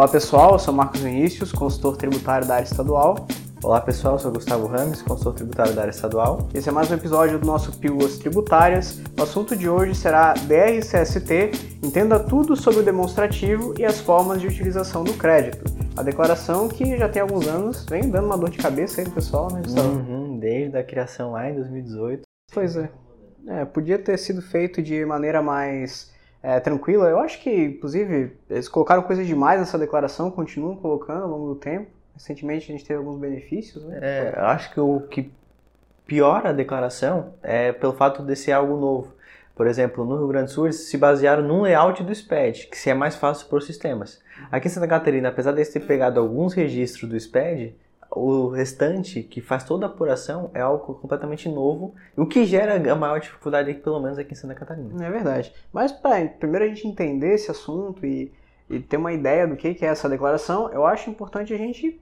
Olá pessoal, eu sou Marcos Vinícius, consultor tributário da área estadual. Olá pessoal, eu sou Gustavo Rames, consultor tributário da área estadual. Esse é mais um episódio do nosso Pílulas Tributárias. O assunto de hoje será DRCST, entenda tudo sobre o demonstrativo e as formas de utilização do crédito. A declaração que já tem alguns anos vem dando uma dor de cabeça aí do pessoal, né, Gustavo? Uhum, desde a criação lá em 2018. Pois é. é. Podia ter sido feito de maneira mais é, tranquila. Eu acho que, inclusive, eles colocaram coisas demais nessa declaração, continuam colocando ao longo do tempo. Recentemente a gente teve alguns benefícios, né? É, acho que o que piora a declaração é pelo fato de ser algo novo. Por exemplo, no Rio Grande do Sul eles se basearam no layout do SPED, que se é mais fácil para os sistemas. Aqui em Santa Catarina, apesar de ter pegado alguns registros do SPED, o restante, que faz toda a apuração, é algo completamente novo, o que gera a maior dificuldade, pelo menos aqui em Santa Catarina. É verdade. Mas para primeiro a gente entender esse assunto e, e ter uma ideia do que é essa declaração, eu acho importante a gente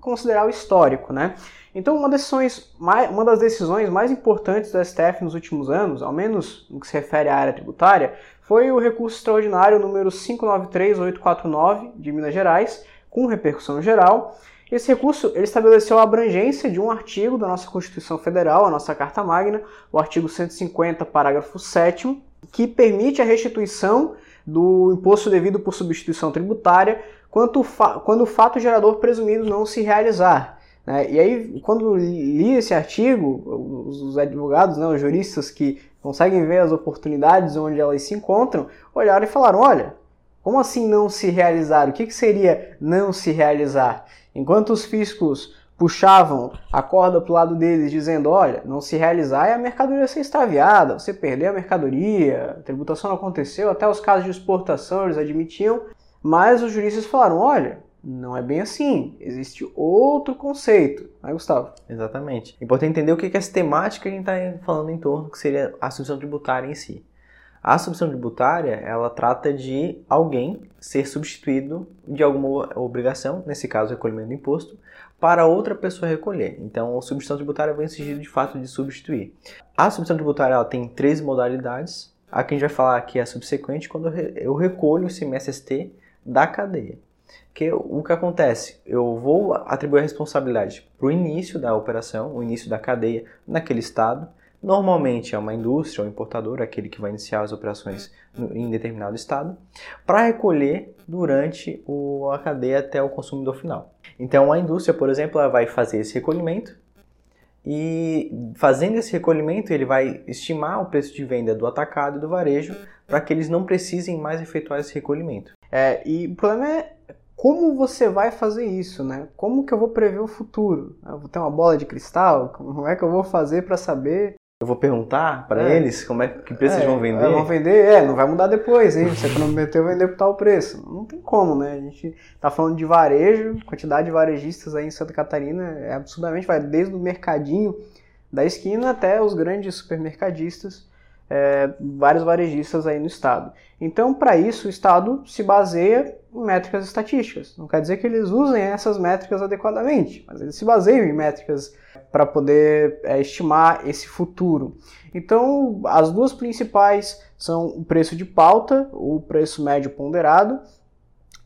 considerar o histórico, né? Então, uma, decisões uma das decisões mais importantes do STF nos últimos anos, ao menos no que se refere à área tributária, foi o recurso extraordinário número 593849 de Minas Gerais, com repercussão geral, esse recurso ele estabeleceu a abrangência de um artigo da nossa Constituição Federal, a nossa Carta Magna, o artigo 150, parágrafo 7 que permite a restituição do imposto devido por substituição tributária quando o fato gerador presumido não se realizar. Né? E aí, quando li esse artigo, os advogados, né, os juristas que conseguem ver as oportunidades onde elas se encontram, olharam e falaram: olha, como assim não se realizar? O que, que seria não se realizar? Enquanto os fiscos puxavam a corda para o lado deles, dizendo: olha, não se realizar é a mercadoria ser extraviada, você perder a mercadoria, a tributação não aconteceu, até os casos de exportação eles admitiam, mas os juristas falaram: olha, não é bem assim, existe outro conceito. Aí, Gustavo? Exatamente. Importante entender o que é essa temática que a gente está falando em torno, que seria a substituição tributária em si. A substituição tributária, ela trata de alguém ser substituído de alguma obrigação, nesse caso, recolhimento do imposto, para outra pessoa recolher. Então, a substituição tributária vem sentido de fato de substituir. A substituição tributária ela tem três modalidades. A que a gente vai falar aqui é a subsequente, quando eu recolho esse MSST da cadeia. Que o que acontece? Eu vou atribuir a responsabilidade para o início da operação, o início da cadeia naquele estado, Normalmente é uma indústria ou um importador, aquele que vai iniciar as operações em determinado estado, para recolher durante a cadeia até o consumidor final. Então a indústria, por exemplo, ela vai fazer esse recolhimento e fazendo esse recolhimento ele vai estimar o preço de venda do atacado e do varejo para que eles não precisem mais efetuar esse recolhimento. É, e o problema é como você vai fazer isso, né? Como que eu vou prever o futuro? Eu vou ter uma bola de cristal? Como é que eu vou fazer para saber eu vou perguntar para é. eles como é que preço é, eles vão vender. É, vão vender, é, não vai mudar depois, hein? Você prometeu vender por tal preço. Não tem como, né? A gente tá falando de varejo, quantidade de varejistas aí em Santa Catarina é absurdamente, vai desde o mercadinho da esquina até os grandes supermercadistas, é, vários varejistas aí no estado. Então, para isso, o estado se baseia em métricas estatísticas. Não quer dizer que eles usem essas métricas adequadamente, mas eles se baseiam em métricas para poder é, estimar esse futuro. Então, as duas principais são o preço de pauta, o preço médio ponderado,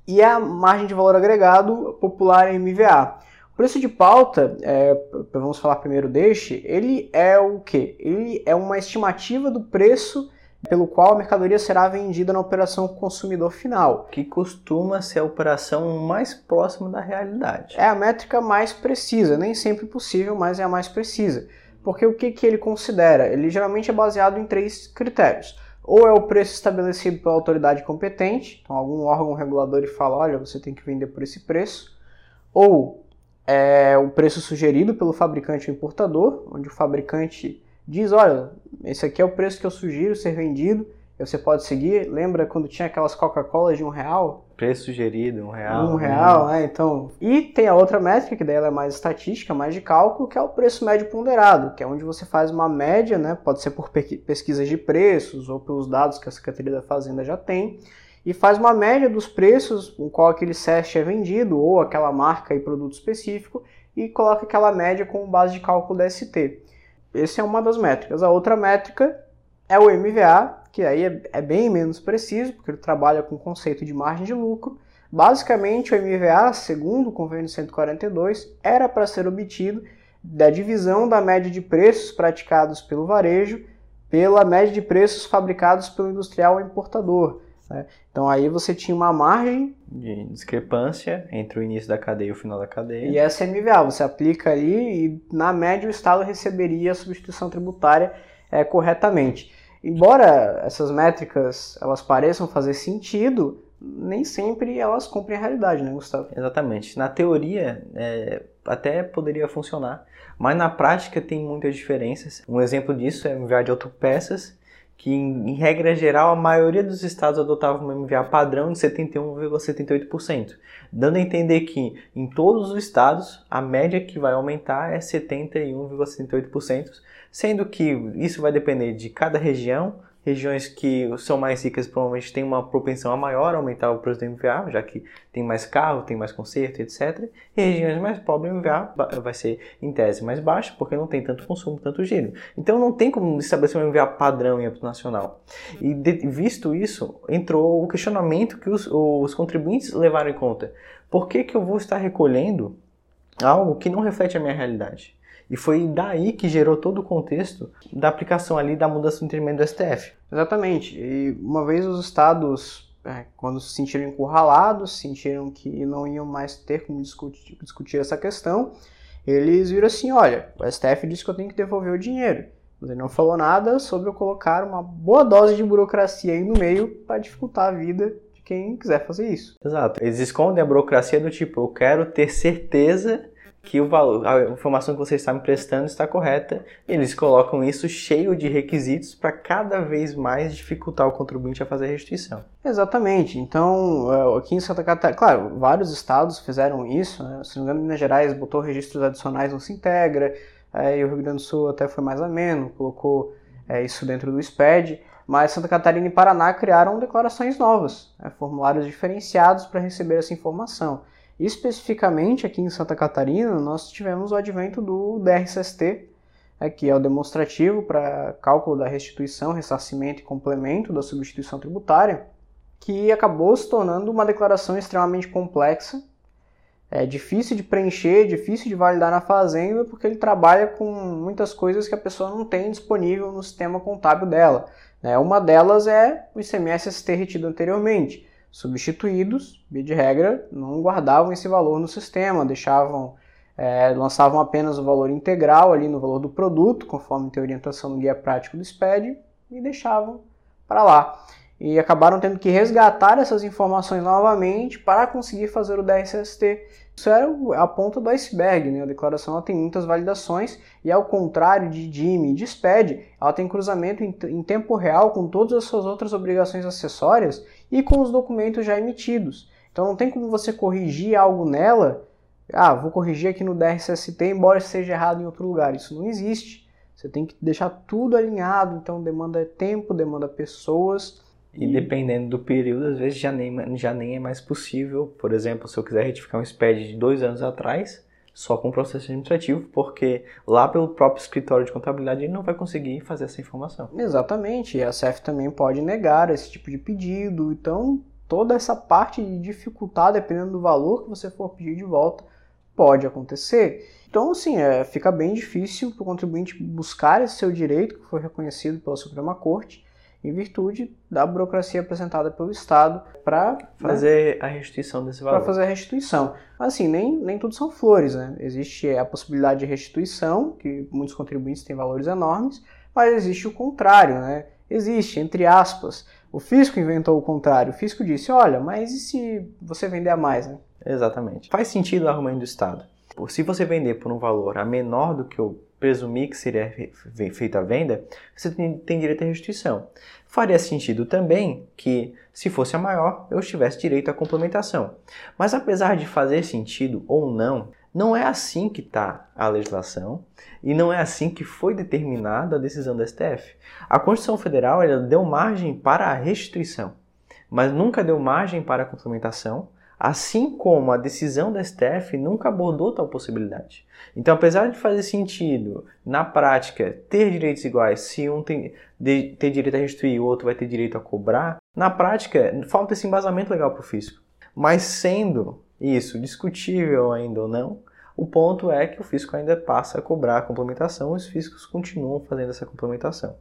e a margem de valor agregado popular MVA. Preço de pauta, é, vamos falar primeiro deste, ele é o que? Ele é uma estimativa do preço pelo qual a mercadoria será vendida na operação consumidor final. Que costuma ser a operação mais próxima da realidade. É a métrica mais precisa, nem sempre possível, mas é a mais precisa. Porque o que, que ele considera? Ele geralmente é baseado em três critérios. Ou é o preço estabelecido pela autoridade competente, então algum órgão regulador fala, olha, você tem que vender por esse preço. Ou é o preço sugerido pelo fabricante ou importador, onde o fabricante diz, olha, esse aqui é o preço que eu sugiro ser vendido, você pode seguir. Lembra quando tinha aquelas Coca-Colas de um real? Preço sugerido, um real. Um real, né? Então. E tem a outra métrica, que daí ela é mais estatística, mais de cálculo, que é o preço médio ponderado, que é onde você faz uma média, né? Pode ser por pesquisas de preços ou pelos dados que a Secretaria da Fazenda já tem, e faz uma média dos preços com qual aquele SEST é vendido, ou aquela marca e produto específico, e coloca aquela média como base de cálculo da ST. Essa é uma das métricas. A outra métrica é o MVA, que aí é, é bem menos preciso, porque ele trabalha com o conceito de margem de lucro, Basicamente, o MVA, segundo o convênio 142, era para ser obtido da divisão da média de preços praticados pelo varejo pela média de preços fabricados pelo industrial importador. Né? Então aí você tinha uma margem de discrepância entre o início da cadeia e o final da cadeia. E essa é MVA, você aplica ali e na média o Estado receberia a substituição tributária é, corretamente. Embora essas métricas elas pareçam fazer sentido, nem sempre elas cumprem a realidade, né, Gustavo? Exatamente. Na teoria, é, até poderia funcionar, mas na prática tem muitas diferenças. Um exemplo disso é o MVA de autopeças, que em, em, regra geral a maioria dos estados adotava um MVA padrão de 71,78%, dando a entender que em todos os estados a média que vai aumentar é 71,78%, sendo que isso vai depender de cada região, Regiões que são mais ricas provavelmente têm uma propensão a maior a aumentar o preço do MVA, já que tem mais carro, tem mais conserto, etc. E regiões mais pobres, o MVA vai ser em tese mais baixo, porque não tem tanto consumo, tanto giro. Então não tem como estabelecer um MVA padrão em âmbito nacional. E de, visto isso, entrou o questionamento que os, os contribuintes levaram em conta. Por que, que eu vou estar recolhendo algo que não reflete a minha realidade? E foi daí que gerou todo o contexto da aplicação ali da mudança do entendimento do STF. Exatamente. E uma vez os estados, é, quando se sentiram encurralados, sentiram que não iam mais ter como discutir, discutir essa questão, eles viram assim, olha, o STF disse que eu tenho que devolver o dinheiro. Mas ele não falou nada sobre eu colocar uma boa dose de burocracia aí no meio para dificultar a vida de quem quiser fazer isso. Exato. Eles escondem a burocracia do tipo, eu quero ter certeza que o valor, a informação que você está me prestando está correta. Eles colocam isso cheio de requisitos para cada vez mais dificultar o contribuinte a fazer a restituição. Exatamente. Então, é, aqui em Santa Catarina, claro, vários estados fizeram isso. Né? Se não me engano, Minas Gerais botou registros adicionais no Sintegra, é, e o Rio Grande do Sul até foi mais ameno, colocou é, isso dentro do SPED. Mas Santa Catarina e Paraná criaram declarações novas, né? formulários diferenciados para receber essa informação. Especificamente aqui em Santa Catarina, nós tivemos o advento do DRCST, que é o demonstrativo para cálculo da restituição, ressarcimento e complemento da substituição tributária, que acabou se tornando uma declaração extremamente complexa, é difícil de preencher, difícil de validar na fazenda, porque ele trabalha com muitas coisas que a pessoa não tem disponível no sistema contábil dela. Né. Uma delas é o ICMS-ST retido anteriormente substituídos, via de regra, não guardavam esse valor no sistema, deixavam, é, lançavam apenas o valor integral ali no valor do produto, conforme tem orientação no guia prático do SPED, e deixavam para lá. E acabaram tendo que resgatar essas informações novamente para conseguir fazer o DRSST. Isso era a ponta do iceberg, né? A declaração tem muitas validações e ao contrário de DIME e de SPED, ela tem cruzamento em, em tempo real com todas as suas outras obrigações acessórias e com os documentos já emitidos. Então não tem como você corrigir algo nela. Ah, vou corrigir aqui no DRSST, embora seja errado em outro lugar. Isso não existe. Você tem que deixar tudo alinhado, então demanda tempo, demanda pessoas. E dependendo do período, às vezes já nem, já nem é mais possível. Por exemplo, se eu quiser retificar um SPED de dois anos atrás, só com processo administrativo, porque lá pelo próprio escritório de contabilidade ele não vai conseguir fazer essa informação. Exatamente, e a CEF também pode negar esse tipo de pedido, então toda essa parte de dificultar, dependendo do valor que você for pedir de volta, pode acontecer. Então, assim, é, fica bem difícil para o contribuinte buscar esse seu direito, que foi reconhecido pela Suprema Corte, em virtude da burocracia apresentada pelo Estado para né, fazer né, a restituição desse valor. Para fazer a restituição. Mas assim, nem, nem tudo são flores, né? Existe a possibilidade de restituição, que muitos contribuintes têm valores enormes, mas existe o contrário, né? Existe, entre aspas. O fisco inventou o contrário. O fisco disse: olha, mas e se você vender a mais, né? Exatamente. Faz sentido o argumento do Estado. Se você vender por um valor a menor do que o presumir que seria feita a venda, você tem, tem direito à restituição. Faria sentido também que, se fosse a maior, eu tivesse direito à complementação. Mas apesar de fazer sentido ou não, não é assim que está a legislação e não é assim que foi determinada a decisão do STF. A Constituição Federal ela deu margem para a restituição, mas nunca deu margem para a complementação Assim como a decisão da STF nunca abordou tal possibilidade. Então, apesar de fazer sentido, na prática, ter direitos iguais, se um tem de, ter direito a restituir o outro vai ter direito a cobrar, na prática, falta esse embasamento legal para o fisco. Mas sendo isso discutível ainda ou não, o ponto é que o fisco ainda passa a cobrar a complementação e os fiscos continuam fazendo essa complementação.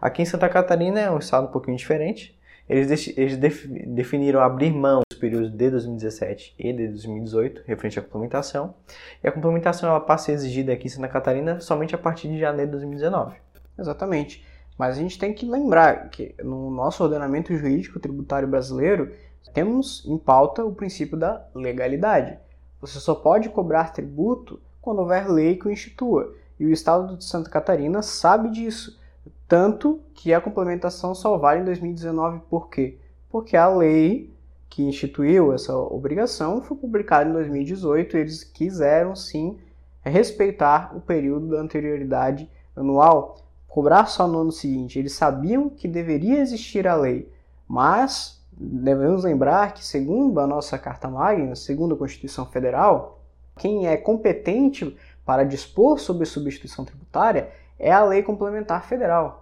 Aqui em Santa Catarina é um estado um pouquinho diferente. Eles, eles definiram abrir mão períodos de 2017 e de 2018 referente à complementação. E a complementação ela passa a ser exigida aqui em Santa Catarina somente a partir de janeiro de 2019. Exatamente. Mas a gente tem que lembrar que no nosso ordenamento jurídico tributário brasileiro temos em pauta o princípio da legalidade. Você só pode cobrar tributo quando houver lei que o institua. E o Estado de Santa Catarina sabe disso. Tanto que a complementação só vale em 2019. Por quê? Porque a lei que instituiu essa obrigação foi publicada em 2018 e eles quiseram sim respeitar o período da anterioridade anual. Cobrar só no ano seguinte. Eles sabiam que deveria existir a lei, mas devemos lembrar que, segundo a nossa Carta Magna, segundo a Constituição Federal, quem é competente para dispor sobre substituição tributária é a Lei Complementar Federal.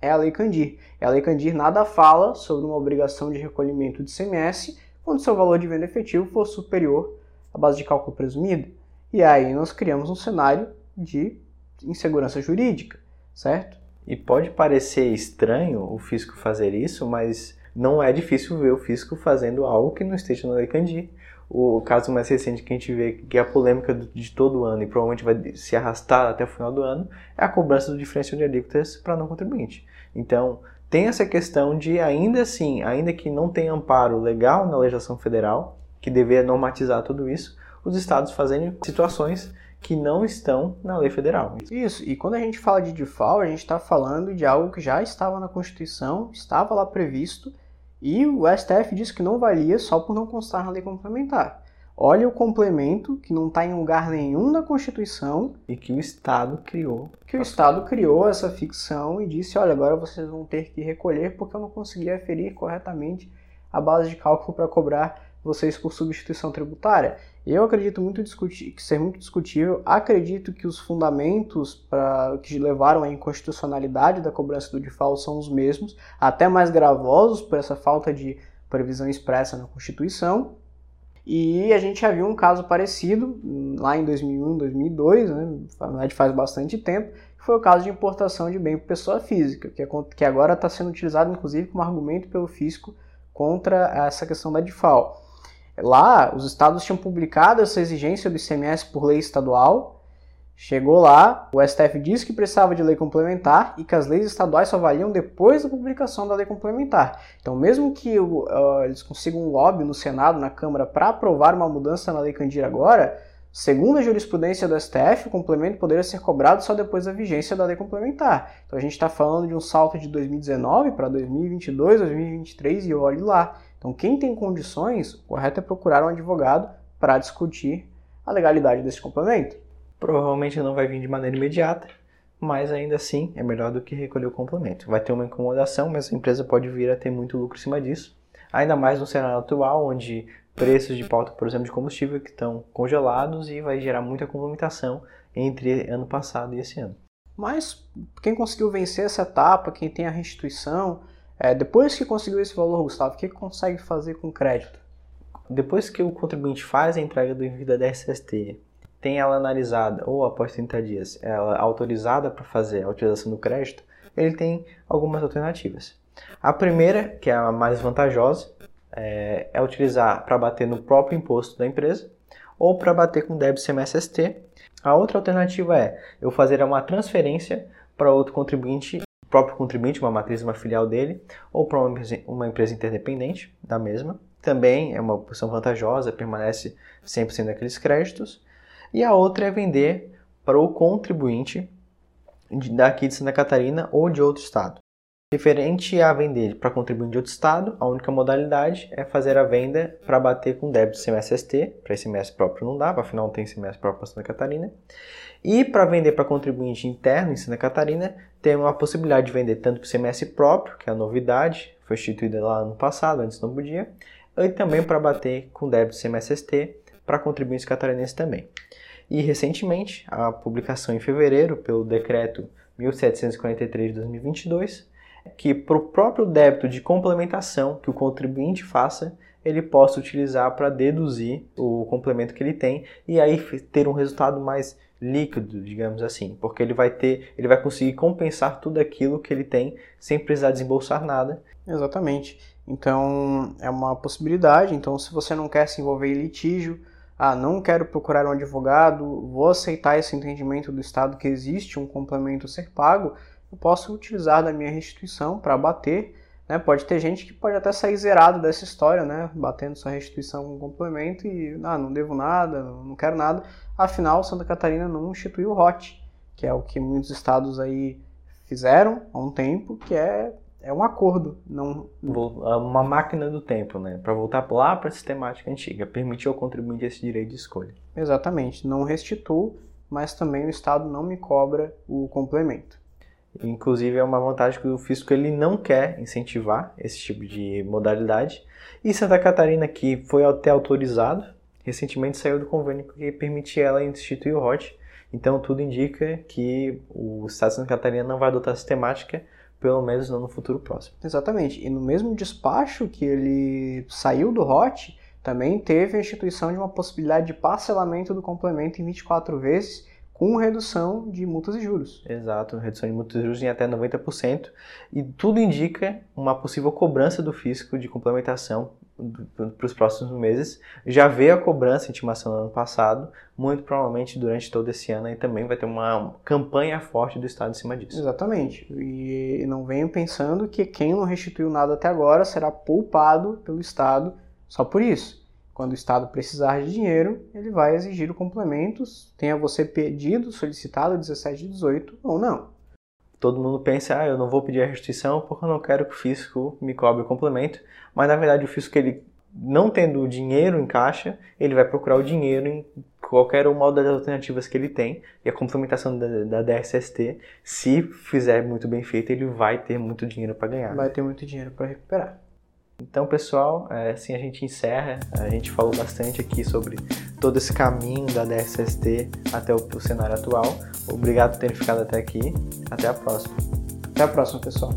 É a Lei Candir. E a Lei Candir nada fala sobre uma obrigação de recolhimento de CMS quando seu valor de venda efetivo for superior à base de cálculo presumida. E aí nós criamos um cenário de insegurança jurídica, certo? E pode parecer estranho o fisco fazer isso, mas não é difícil ver o fisco fazendo algo que não esteja na Lei Candir. O caso mais recente que a gente vê, que é a polêmica de todo ano e provavelmente vai se arrastar até o final do ano, é a cobrança do diferencial de alíquotas para não contribuinte. Então, tem essa questão de, ainda assim, ainda que não tenha amparo legal na legislação federal, que deveria normatizar tudo isso, os estados fazendo situações que não estão na lei federal. Isso, e quando a gente fala de default, a gente está falando de algo que já estava na Constituição, estava lá previsto, e o STF disse que não valia só por não constar na lei complementar. Olha o complemento que não está em lugar nenhum na Constituição. E que o Estado criou. Que o Estado criou essa ficção e disse: olha, agora vocês vão ter que recolher porque eu não consegui aferir corretamente a base de cálculo para cobrar vocês por substituição tributária. Eu acredito muito discutir, que ser muito discutível. Acredito que os fundamentos para que levaram à inconstitucionalidade da cobrança do default são os mesmos, até mais gravosos por essa falta de previsão expressa na Constituição. E a gente já viu um caso parecido lá em 2001, 2002, né, na verdade faz bastante tempo, que foi o caso de importação de bem por pessoa física, que, é, que agora está sendo utilizado inclusive como argumento pelo fisco contra essa questão da default. Lá, os estados tinham publicado essa exigência do ICMS por lei estadual. Chegou lá, o STF disse que precisava de lei complementar e que as leis estaduais só valiam depois da publicação da lei complementar. Então, mesmo que uh, eles consigam um lobby no Senado, na Câmara, para aprovar uma mudança na lei Candir agora, segundo a jurisprudência do STF, o complemento poderia ser cobrado só depois da vigência da lei complementar. Então, a gente está falando de um salto de 2019 para 2022, 2023 e olhe lá. Então, quem tem condições, o correto é procurar um advogado para discutir a legalidade desse complemento. Provavelmente não vai vir de maneira imediata, mas ainda assim é melhor do que recolher o complemento. Vai ter uma incomodação, mas a empresa pode vir a ter muito lucro em cima disso. Ainda mais no cenário atual, onde preços de pauta, por exemplo, de combustível que estão congelados e vai gerar muita complementação entre ano passado e esse ano. Mas quem conseguiu vencer essa etapa, quem tem a restituição, é, depois que conseguiu esse valor, Gustavo, o que, consegue fazer com crédito? Depois que o contribuinte faz a entrega do envio da DSST, tem ela analisada ou após 30 dias, ela autorizada para fazer a utilização do crédito, ele tem algumas alternativas. A primeira, que é a mais vantajosa, é, é utilizar para bater no próprio imposto da empresa ou para bater com débito CMSST. A outra alternativa é eu fazer uma transferência para outro contribuinte próprio contribuinte, uma matriz, uma filial dele, ou para uma, uma empresa interdependente da mesma. Também é uma opção vantajosa, permanece 100% daqueles créditos. E a outra é vender para o contribuinte daqui de Santa Catarina ou de outro estado. Referente a vender para contribuinte de outro estado, a única modalidade é fazer a venda para bater com débito CMSST, para ICMS próprio não dá, afinal não tem ICMS próprio para Santa Catarina. E para vender para contribuinte interno em Santa Catarina, tem uma possibilidade de vender tanto para o CMS próprio, que é a novidade, foi instituída lá no passado, antes não podia, e também para bater com débito CMSST para contribuintes catarinenses também. E recentemente, a publicação em fevereiro pelo decreto 1743 de 2022 que para o próprio débito de complementação que o contribuinte faça, ele possa utilizar para deduzir o complemento que ele tem e aí ter um resultado mais líquido, digamos assim, porque ele vai ter, ele vai conseguir compensar tudo aquilo que ele tem sem precisar desembolsar nada. Exatamente. Então é uma possibilidade. Então, se você não quer se envolver em litígio, ah, não quero procurar um advogado, vou aceitar esse entendimento do Estado que existe um complemento a ser pago, eu posso utilizar da minha restituição para bater. Né? Pode ter gente que pode até sair zerado dessa história, né? batendo sua restituição com complemento e ah, não devo nada, não quero nada. Afinal, Santa Catarina não instituiu o ROT, que é o que muitos estados aí fizeram há um tempo, que é é um acordo, não é uma máquina do tempo, né? Para voltar lá para a sistemática antiga, permitiu ao contribuinte esse direito de escolha. Exatamente, não restituo, mas também o Estado não me cobra o complemento. Inclusive é uma vantagem que o fisco ele não quer incentivar esse tipo de modalidade. E Santa Catarina que foi até autorizado, recentemente saiu do convênio que permitia ela instituir o ROT. Então tudo indica que o Estado de Santa Catarina não vai adotar a sistemática pelo menos não no futuro próximo. Exatamente. E no mesmo despacho que ele saiu do ROT, também teve a instituição de uma possibilidade de parcelamento do complemento em 24 vezes, com redução de multas e juros. Exato, redução de multas e juros em até 90%, e tudo indica uma possível cobrança do fisco de complementação para os próximos meses. Já veio a cobrança em intimação no ano passado, muito provavelmente durante todo esse ano e também vai ter uma campanha forte do Estado em cima disso. Exatamente. E não venho pensando que quem não restituiu nada até agora será poupado pelo Estado só por isso. Quando o Estado precisar de dinheiro, ele vai exigir o complemento, tenha você pedido, solicitado 17 e 18 ou não todo mundo pensa, ah, eu não vou pedir a restituição porque eu não quero que o fisco me cobre o complemento, mas na verdade o fisco ele não tendo o dinheiro em caixa, ele vai procurar o dinheiro em qualquer uma das alternativas que ele tem, e a complementação da, da DSST, se fizer muito bem feito, ele vai ter muito dinheiro para ganhar. Vai ter muito dinheiro para recuperar. Então, pessoal, é, assim a gente encerra. A gente falou bastante aqui sobre todo esse caminho da DSST até o, o cenário atual. Obrigado por terem ficado até aqui. Até a próxima. Até a próxima, pessoal.